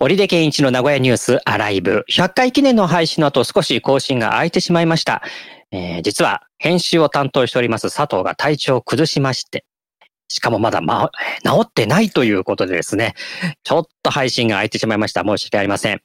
織出健一の名古屋ニュースアライブ100回記念の配信の後少し更新が空いてしまいました。えー、実は編集を担当しております佐藤が体調を崩しまして、しかもまだ、ま、治ってないということでですね、ちょっと配信が空いてしまいました。申し訳ありません。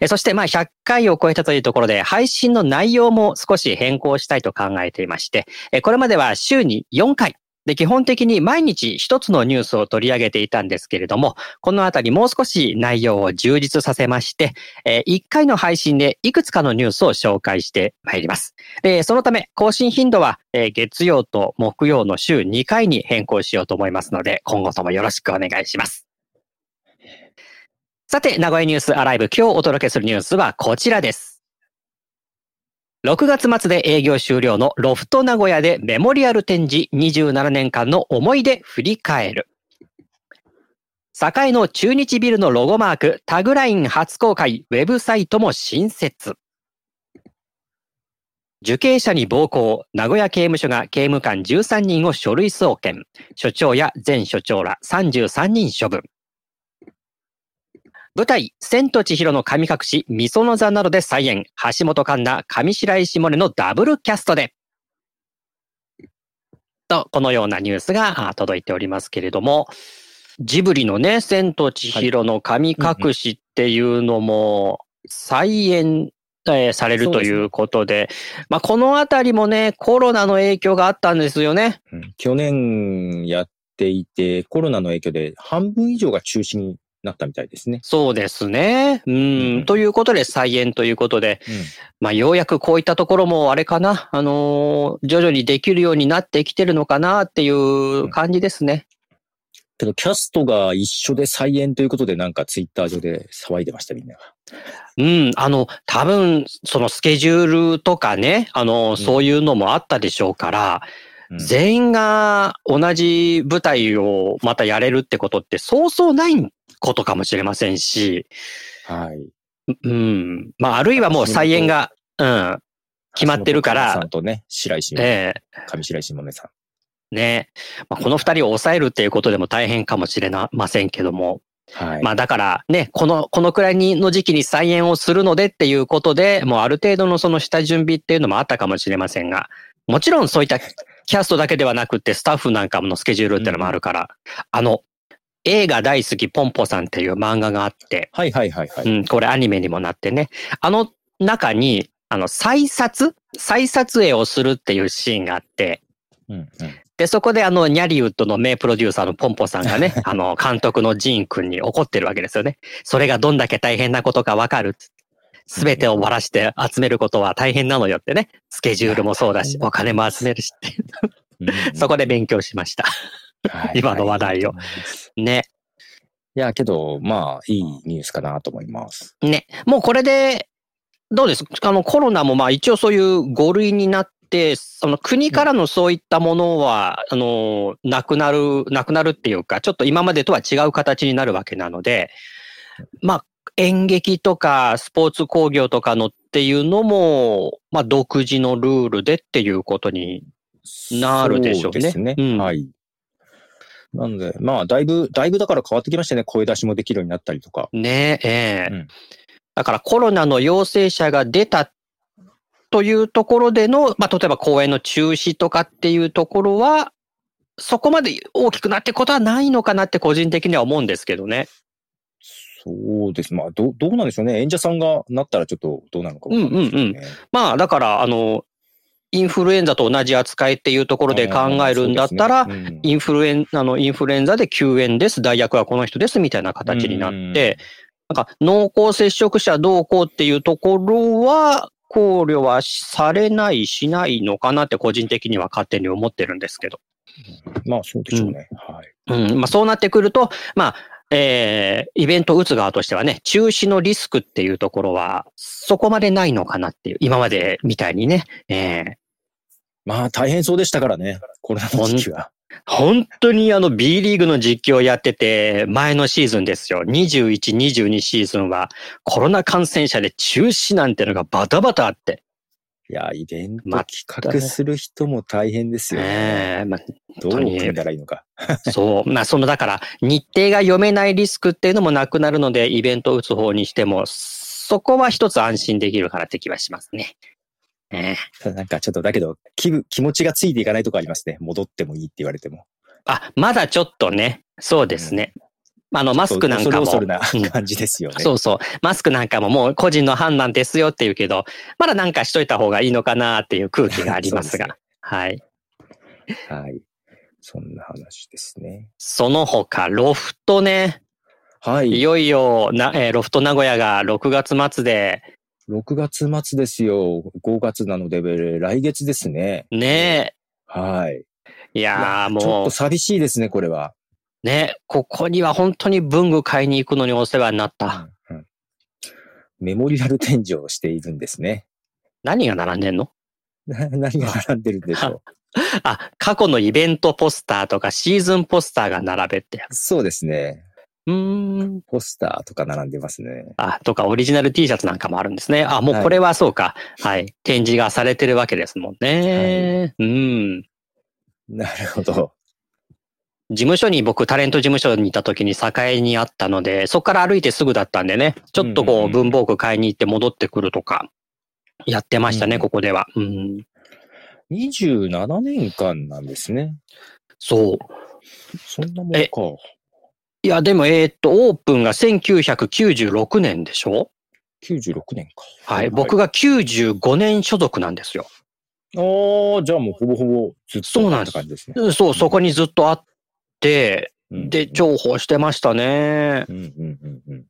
えそしてまあ100回を超えたというところで配信の内容も少し変更したいと考えていまして、えこれまでは週に4回で、基本的に毎日一つのニュースを取り上げていたんですけれども、このあたりもう少し内容を充実させまして、えー、1回の配信でいくつかのニュースを紹介してまいります。で、そのため更新頻度は、えー、月曜と木曜の週2回に変更しようと思いますので、今後ともよろしくお願いします。さて、名古屋ニュースアライブ今日お届けするニュースはこちらです。6月末で営業終了のロフト名古屋でメモリアル展示27年間の思い出振り返る。栄の中日ビルのロゴマーク、タグライン初公開、ウェブサイトも新設。受刑者に暴行、名古屋刑務所が刑務官13人を書類送検。所長や前所長ら33人処分。舞台、千と千尋の神隠し、みその座などで再演、橋本環奈、上白石萌音のダブルキャストで。と、このようなニュースが届いておりますけれども、ジブリのね、千と千尋の神隠しっていうのも、再演、えー、されるということで、で、まあ、このあたりもね、コロナの影響があったんですよね。うん、去年やっていて、コロナの影響で半分以上が中止になったみたいですね。そうですね。うん。うん、ということで、再演ということで、うん、まあ、ようやくこういったところも、あれかな、あのー、徐々にできるようになってきてるのかなっていう感じですね。うん、けど、キャストが一緒で再演ということで、なんかツイッター上で騒いでました、みんな。うん、あの、多分、そのスケジュールとかね、あの、そういうのもあったでしょうから、全員が同じ舞台をまたやれるってことってそうそうないんことかもしれませんし、はい。うん。まあ、あるいはもう再演が、うん、決まってるから。さんとね、白石、ええー、上白石萌音さん。ね。まあ、この二人を抑えるっていうことでも大変かもしれませんけども。はい。まあ、だからね、この、このくらいにの時期に再演をするのでっていうことで、もうある程度のその下準備っていうのもあったかもしれませんが、もちろんそういったキャストだけではなくて、スタッフなんかのスケジュールっていうのもあるから、うん、あの、映画大好きポンポさんっていう漫画があって、はいはいはいはい。うん、これアニメにもなってね。あの中に、あの、再撮再撮影をするっていうシーンがあって、うんうん、で、そこであの、ニャリウッドの名プロデューサーのポンポさんがね、あの、監督のジーン君に怒ってるわけですよね。それがどんだけ大変なことかわかる。すべてをばらして集めることは大変なのよってね。スケジュールもそうだし、お金も集めるしって。そこで勉強しました。今の話題を。ね。いや、けど、まあ、いいニュースかなと思います。ね。もうこれで、どうです？あの、コロナもまあ一応そういう5類になって、その国からのそういったものは、うん、あの、なくなる、なくなるっていうか、ちょっと今までとは違う形になるわけなので、まあ、演劇とかスポーツ工業とかのっていうのも、まあ、独自のルールでっていうことになるでしょうね。そうですね。うん、はい。なので、まあ、だいぶ、だいぶだから変わってきましたね。声出しもできるようになったりとか。ねえ、ええ、うん、だからコロナの陽性者が出たというところでの、まあ、例えば公演の中止とかっていうところは、そこまで大きくなってことはないのかなって個人的には思うんですけどね。そうです。まあ、どどうなんでしょうね。演者さんがなったらちょっとどうなのかわかんないですね。うんうんうん。まあ、だから、あの、インフルエンザと同じ扱いっていうところで考えるんだったら、ねうん、インフルエン、あの、インフルエンザで救援です、代役はこの人です、みたいな形になって、なんか、濃厚接触者どうこうっていうところは、考慮はされない、しないのかなって個人的には勝手に思ってるんですけど。まあ、そうでしょうね。はい。うん。まあ、そうなってくると、まあ、えー、イベント打つ側としてはね、中止のリスクっていうところは、そこまでないのかなっていう、今までみたいにね、えー、まあ大変そうでしたからね、コロナの時期は。本当にあの B リーグの実況やってて、前のシーズンですよ。21、22シーズンはコロナ感染者で中止なんてのがバタバタあって。いや、イベント企画する人も大変ですよね。ええまあ、どう組んだらいいのか。そう。まあ、その、だから、日程が読めないリスクっていうのもなくなるので、イベントを打つ方にしても、そこは一つ安心できるかなって気はしますね。ええなんかちょっとだけど気、気持ちがついていかないとこありますね。戻ってもいいって言われても。あ、まだちょっとね。そうですね。うん、あの、マスクなんかも。恐るな感じですよね、うん、そうそう。マスクなんかももう個人の判断ですよって言うけど、まだなんかしといた方がいいのかなっていう空気がありますが。すね、はい。はい。そんな話ですね。その他、ロフトね。はい。いよいよな、えー、ロフト名古屋が6月末で、6月末ですよ。5月なので、来月ですね。ねえ。はい。いやーもう。ちょっと寂しいですね、これは。ねここには本当に文具買いに行くのにお世話になった。うんうん、メモリアル展示をしているんですね。何が並んでんの？何が並んでるんでしょう。あ、過去のイベントポスターとかシーズンポスターが並べて。そうですね。うん。ポスターとか並んでますね。あ、とかオリジナル T シャツなんかもあるんですね。あ、もうこれはそうか。はい。はい、展示がされてるわけですもんね。はい、うん。なるほど。事務所に僕タレント事務所にいた時に栄にあったので、そこから歩いてすぐだったんでね、ちょっとこう文房具買いに行って戻ってくるとか、やってましたね、うん、ここでは。うん。27年間なんですね。そう。そんなもんか。いや、でも、えー、っと、オープンが1996年でしょ ?96 年か。はい。僕が95年所属なんですよ。ああ、じゃあもうほぼほぼずっとそうなんです。感じですね。そう、そこにずっとあって、うん、で、重宝してましたね。うんうんうんうん。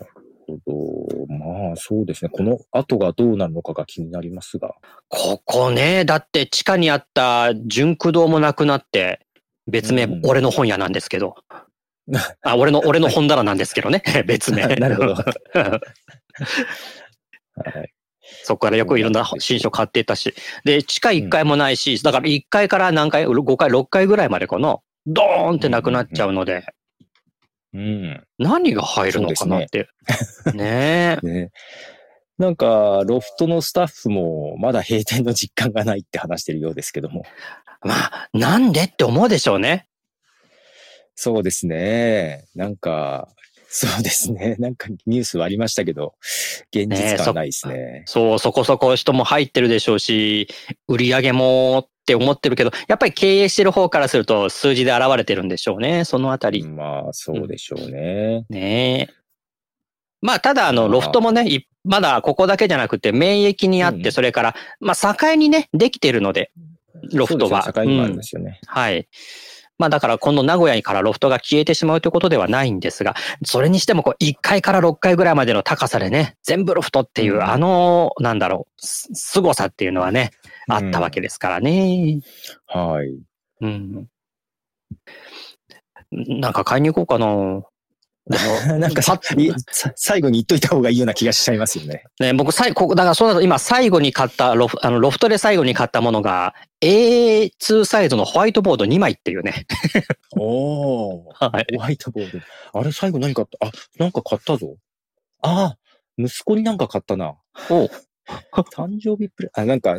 なるほど。まあ、そうですね。この後がどうなるのかが気になりますが。ここね、だって地下にあった純駆動もなくなって、別名、俺の本屋なんですけど。あ、俺の、俺の本棚なんですけどね。別名。なるほど。はい、そこからよくいろんな新書買ってたし。で、地下1階もないし、だから1階から何階、5階、6階ぐらいまでかな。ドーンってなくなっちゃうので。うん。何が入るのかなって。ねえ。ねなんか、ロフトのスタッフもまだ閉店の実感がないって話してるようですけども。まあ、なんでって思うでしょうね。そうですね。なんか、そうですね。なんかニュースはありましたけど、現実感ないですね。ねそそう、そこそこ人も入ってるでしょうし、売り上げもって思ってるけど、やっぱり経営してる方からすると数字で現れてるんでしょうね。そのあたり。まあ、そうでしょうね。うん、ねえ。まあ、ただ、あの、ロフトもね、まだここだけじゃなくて、免疫にあって、それから、まあ、境にね、できてるので、ロフトが。境にあるんですよね、うん。はい。まあだからこの名古屋からロフトが消えてしまうということではないんですが、それにしてもこう1階から6階ぐらいまでの高さでね、全部ロフトっていう、あの、なんだろう、凄さっていうのはね、あったわけですからね。うん、はい。うん。なんか買いに行こうかな。なんかさ、最後に言っといた方がいいような気がしちゃいますよね。ね、僕、最後、だからそうだと今最後に買ったロフ、あの、ロフトで最後に買ったものが、A2 サイズのホワイトボード2枚っていうね。おー。はい。ホワイトボード。あれ最後何買った？あ、なんか買ったぞ。ああ、息子になんか買ったな。お 誕生日プレ、あ、なんか、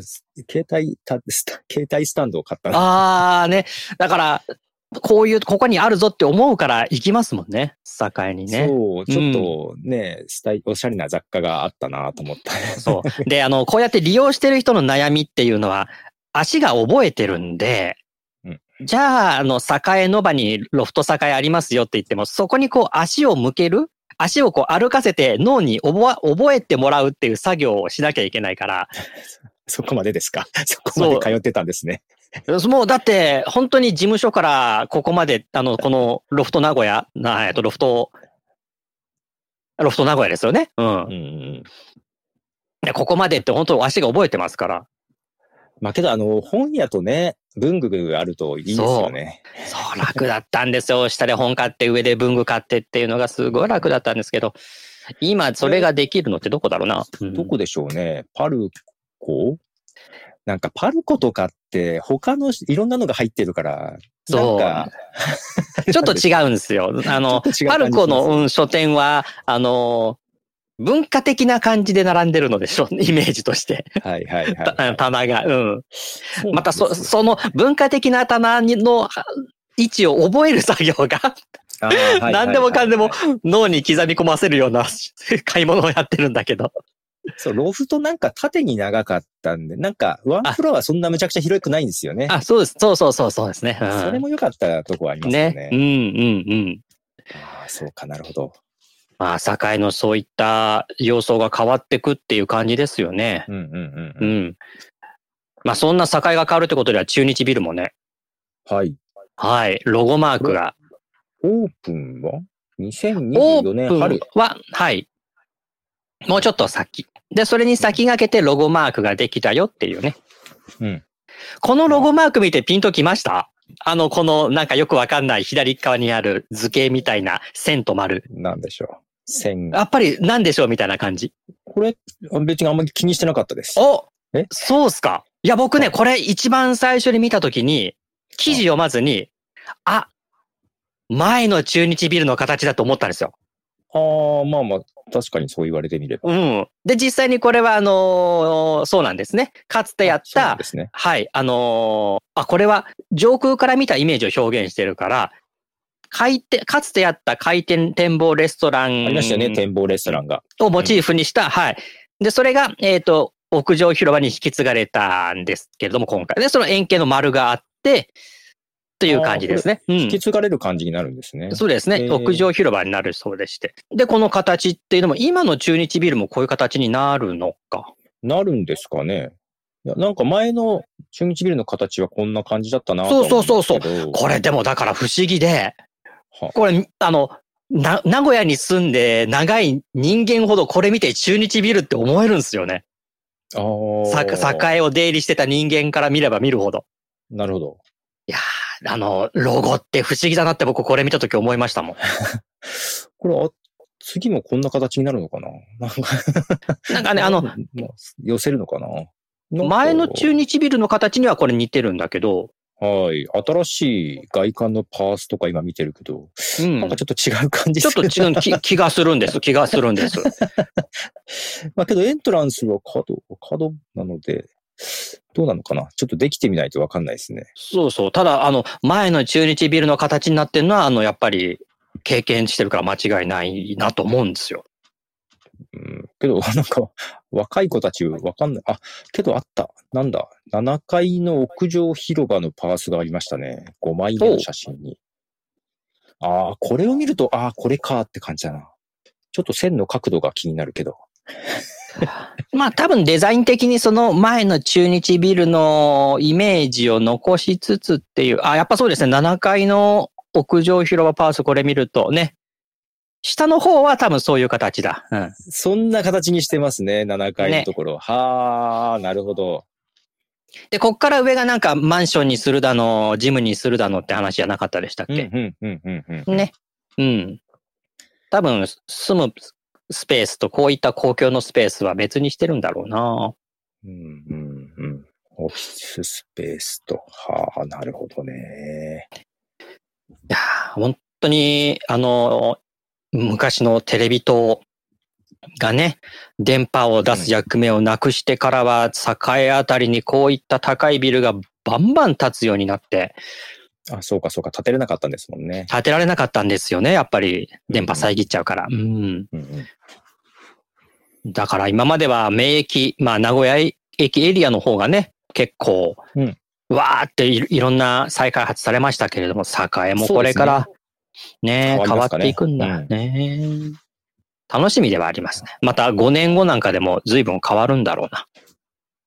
携帯、た、携帯スタンドを買ったな。ああ、ね。だから、こういう、ここにあるぞって思うから行きますもんね。境にね。そう、ちょっとね、スタイ、おしゃれな雑貨があったなと思った。そう。で、あの、こうやって利用してる人の悩みっていうのは、足が覚えてるんで、うん、じゃあ、あの、栄の場にロフト栄ありますよって言っても、そこにこう足を向ける足をこう歩かせて脳に覚えてもらうっていう作業をしなきゃいけないから。そこまでですか？そこまで通ってたんですね。もうだって、本当に事務所からここまで、あの、このロフト名古屋、なえっと、ロフト、ロフト名古屋ですよね。うん。うん、ここまでって本当足が覚えてますから。まあけど、あの、本屋とね、文具があるといいですよね。そう、楽だったんですよ。下で本買って上で文具買ってっていうのがすごい楽だったんですけど、今それができるのってどこだろうな。うんどこでしょうね。パルコ？なんかパルコとかって他のいろんなのが入ってるから、そう ちょっと違うんですよ。あの、パルコの、うん、書店は、あの、文化的な感じで並んでるのでしょ、イメージとして。はいはいはい、たはい。棚が。うん。そうまたそ、その文化的な棚の位置を覚える作業が何でもかんでも脳に刻み込ませるような買い物をやってるんだけど。そう、ロフトなんか縦に長かったんで、なんかワンフロアそんなむちゃくちゃ広くないんですよね。あ、そうです。そうそうそうそうですね。うんそれも良かったとこはありますよね。ね。うんうんうん。ああ、そうかなるほど。まあ、堺のそういった様相が変わってくっていう感じですよね。うんうんうんううん。ん。まあ、そんな堺が変わるってことでは中日ビルもね、はい。はい、ロゴマークが、オープンは？オ ?2024 ープン年春。は、はい、もうちょっと先。で、それに先駆けてロゴマークができたよっていうね。うん。このロゴマーク見てピンときました？あの、このなんかよくわかんない左側にある図形みたいな線と丸。なんでしょう。線やっぱりなんでしょうみたいな感じ。これ、あ別にあんまり気にしてなかったです。おえ？そうっすか。いや、僕ね、これ一番最初に見たときに、記事読まずに、あ、前の中日ビルの形だと思ったんですよ。ああ、まあまあ、確かにそう言われてみれば。うん。で、実際にこれは、あのーそうなんですね。かつてやったね。はい、あのーあ、これは上空から見たイメージを表現してるから、回転、かつてやった回転展望レストランありましたよね、展望レストランが。をモチーフにした、はい。で、それが、えっ、と、屋上広場に引き継がれたんですけれども、今回。で、その円形の丸があって、という感じですね。うん引き。継がれる感じになるんですね。そうですね。屋上広場になるそうでして。で、この形っていうのも、今の中日ビルもこういう形になるのか。なるんですかね。いやなんか前の中日ビルの形はこんな感じだったなとそうそうそうそうこれでもだから不思議で、はこれ、あの、な、名古屋に住んで長い人間ほどこれ見て中日ビルって思えるんですよね。あーさ、栄を出入りしてた人間から見れば見るほど。なるほど。いやー、あの、ロゴって不思議だなって僕これ見たとき思いましたもん。これ、あ次もこんな形になるのかな？なんかなんかね、あの、ま寄せるのかな？前の中日ビルの形にはこれ似てるんだけど、はい。新しい外観のパースとか今見てるけど、うんなんか。ちょっと違う感じちょっと違う気 気がするんです。気がするんです。まあけどエントランスは角、角なので、どうなのかな？ちょっとできてみないとわかんないですね。そうそう。ただ、あの、前の中日ビルの形になってるのは、あの、やっぱり、経験してるから間違いないなと思うんですよ。うん。けど、なんか、若い子たちわかんない。あ、けどあった。なんだ。7階の屋上広場のパースがありましたね。5枚目の写真に。ああ、これを見ると、ああ、これかって感じだな。ちょっと線の角度が気になるけど。まあ多分デザイン的にその前の中日ビルのイメージを残しつつっていう、あ、やっぱそうですね。7階の屋上広場パースこれ見るとね、下の方は多分そういう形だ。うん。そんな形にしてますね。7階のところ。はあ、なるほど。で、こっから上がなんかマンションにするだの、ジムにするだのって話じゃなかったでしたっうん、け、うん、うん、うん、うん。ね。うん。多分、住むスペースとこういった公共のスペースは別にしてるんだろうな。うん、うん、うん。オフィススペースと。はあ、なるほどね。いやー本当に、あの、昔のテレビ塔がね、電波を出す役目をなくしてからは、栄あたりにこういった高いビルがバンバン建つようになって、あ、そうか、そうか。建てれなかったんですもんね。建てられなかったんですよね、やっぱり電波遮っちゃうから。うん。うん、うん。だから今までは名駅、まあ名古屋駅エリアの方がね、結構、うんわーっていいろんな再開発されましたけれども、栄もこれからね、変わり変わっていくんだね。楽しみではありますね。また5年後なんかでも随分変わるんだろうな。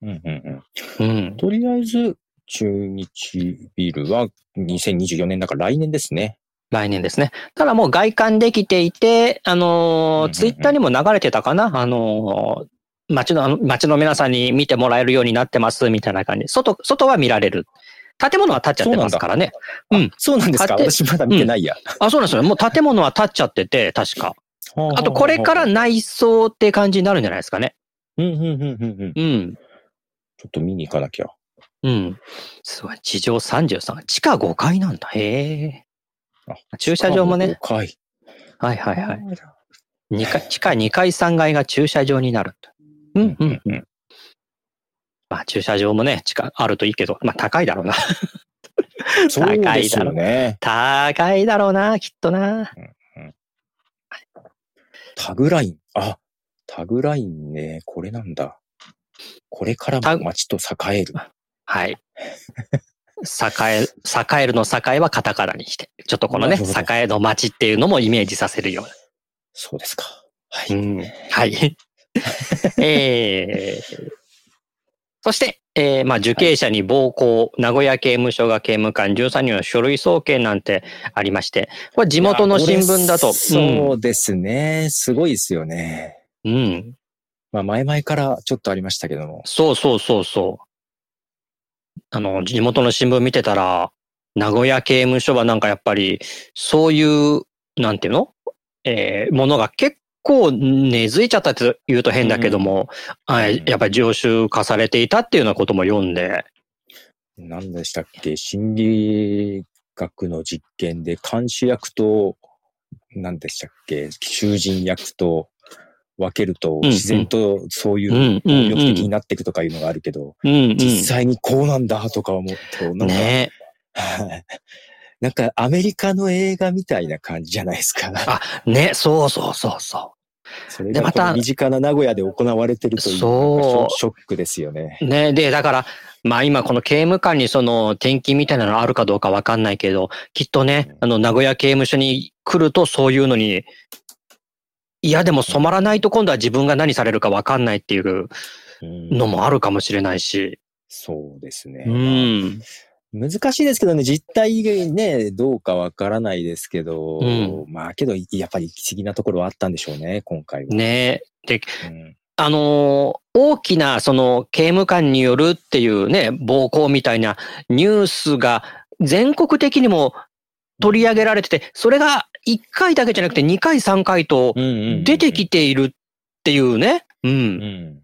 うん、うん、うん。うん。とりあえず、中日ビルは2024年だから来年ですね。来年ですね。ただもう外観できていて、あのうんうんうんツイッターにも流れてたかな？あのー街の、街の皆さんに見てもらえるようになってます、みたいな感じ。外、外は見られる。建物は建っちゃってますからね。うん。そうなんですか？私まだ見てないや。あ、そうなんですよ。もう建物は建っちゃってて、確か。あと、これから内装って感じになるんじゃないですかね。うん、うん、うん、うん、うん。うん。ちょっと見に行かなきゃ。うん。すごい。地上33。地下5階なんだ。へえ。あ駐車場もね。5階。はいはいはい。二階地下2階3階が駐車場になると。うんうんうん。まあ駐車場もね、地下あるといいけど、まあ高いだろうな。そうですよね。高いだろうな、きっとな。タグライン。あ、タグラインね。これなんだ。これからも街と栄える。はい。栄え、栄えるの栄えはカタカナにして、ちょっとこのね、栄えの街っていうのもイメージさせるよそうですか。はうな。い。うん。はい。えー、そして、えー、まあ、受刑者に暴行、名古屋刑務所が刑務官13人の書類送検なんてありまして、これ地元の新聞だと、いやそうですね。すごいですよね。うん。うん。まあ、前々からちょっとありましたけども。そうそうそうそう。あの、地元の新聞見てたら、名古屋刑務所はなんかやっぱり、そういう、なんていうの？えーものが結構根付いちゃったって言うと変だけども、はいうん。やっぱり常習化されていたっていうようなことも読んで、何でしたっけ？心理学の実験で監視役と、何でしたっけ？囚人役と分けるとうん自然とそういううん、暴うん、力的になっていくとかいうのがあるけど。実際にこうなんだとか思うと、なんか、ねはい なんかアメリカの映画みたいな感じじゃないですか。あね、そうそうそうそそれでまた身近な名古屋で行われてるというショックですよね。う。ね、で、だから、まあ今この刑務官にその転勤みたいなのあるかどうかわかんないけど、きっとね、あの名古屋刑務所に来るとそういうのに、いやでも染まらないと今度は自分が何されるかわかんないっていううんのもあるかもしれないし。そうですね。うん。難しいですけどね、実態がね、どうかわからないですけど、うんまあけど、やっぱり不思議なところはあったんでしょうね、今回は。ねで、うんあのー大きなその刑務官によるっていうね、暴行みたいなニュースが全国的にも取り上げられてて、それが1回だけじゃなくて2回3回とうんうんうん出てきているっていうね。う。うんん。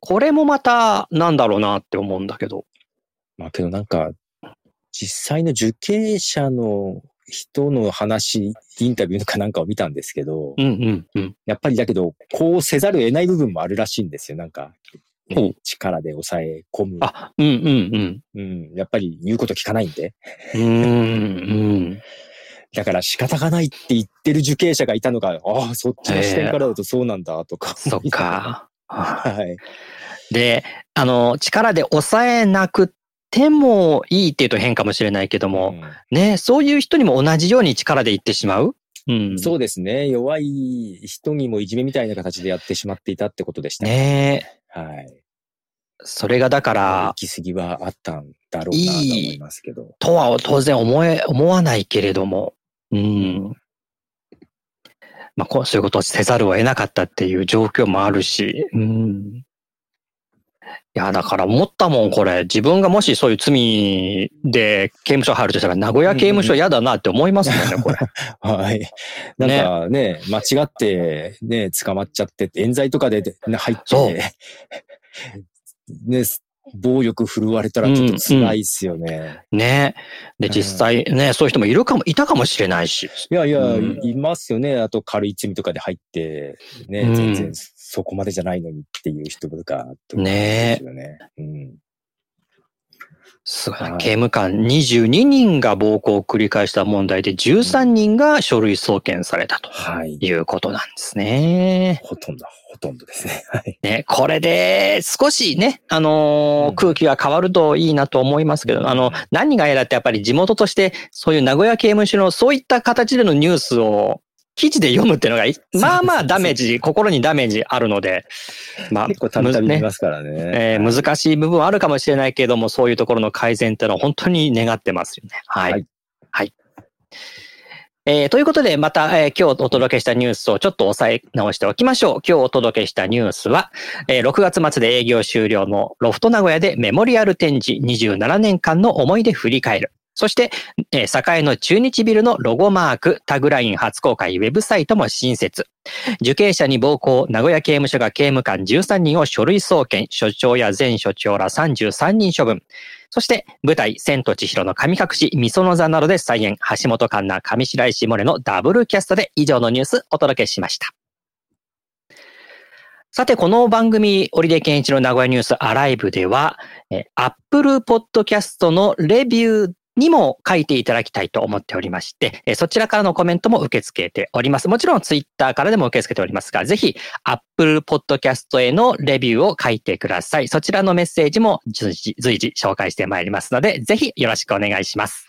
これもまたなんだろうなって思うんだけど。まあけどなんか、実際の受刑者の人の話、インタビューかなんかを見たんですけど、うんうんうん。やっぱりだけど、こうせざるを得ない部分もあるらしいんですよ。なんか、ね力で抑え込む。あ、うんうんうん。やっぱり言うこと聞かないんで。うん。うんうん。だから仕方がないって言ってる受刑者がいたのが、ああ、そっちの視点からだとそうなんだ、とか。そっ。か。はい。で、あの、力で抑えなくてもいいっていうと変かもしれないけども、ね、そういう人にも同じように力で言ってしまう？うん。そうですね。弱い人にもいじめみたいな形でやってしまっていたってことでしたねはい。それがだから行、き過ぎはあったんだろうなと思いますけど。とは当然思え、思わないけれども、うん。まあ、こう、そういうことをせざるを得なかったっていう状況もあるし、うん。いや、だから思ったもん、これ。自分がもしそういう罪で刑務所入るとしたら、名古屋刑務所嫌だなって思いますもんね、これ。はい。なんかね、間違ってね、捕まっちゃって、冤罪とかでね入って、そう ね、暴力振るわれたらちょっと辛いっすよね。ね。で、うん実際ね、そういう人もいるかも、いたかもしれないし。いやいや、うんいますよね。あと軽い罪とかで入って、ね、うん全然そこまでじゃないのにっていう人とかねね。うん。すごい刑務官22人が暴行を繰り返した問題で13人が書類送検されたとはい。いうことなんですね。ほとんど、ほとんどですね。はい。ね、これで少しね、あのーうん空気が変わるといいなと思いますけど、あの、何が嫌だってやっぱり地元としてそういう名古屋刑務所のそういった形でのニュースを記事で読むっていうのがい、まあまあダメージ、心にダメージあるので、まあ、結構たびたびね見ますからね。えー難しい部分はあるかもしれないけれども、そういうところの改善っていうのは本当に願ってますよね。はい。ははいい。えー、ということで、また、えー、今日お届けしたニュースをちょっと押さえ直しておきましょう。今日お届けしたニュースは、えー、6月末で営業終了のロフト名古屋でメモリアル展示27年間の思い出振り返る。そして、えー、栄の中日ビルのロゴマーク、タグライン初公開ウェブサイトも新設。受刑者に暴行、名古屋刑務所が刑務官13人を書類送検、所長や前所長ら33人処分。そして、舞台、千と千尋の神隠し、みその座などで再現、橋本環奈、上白石萌音のダブルキャストで以上のニュースお届けしました。さて、この番組、オリデケンイチの名古屋ニュースアライブでは、え、アップルポッドキャストのレビューにも書いていただきたいと思っておりまして、そちらからのコメントも受け付けております。もちろんツイッターからでも受け付けておりますが、ぜひ Apple Podcast へのレビューを書いてください。そちらのメッセージも、随時紹介してまいりますので、ぜひよろしくお願いします。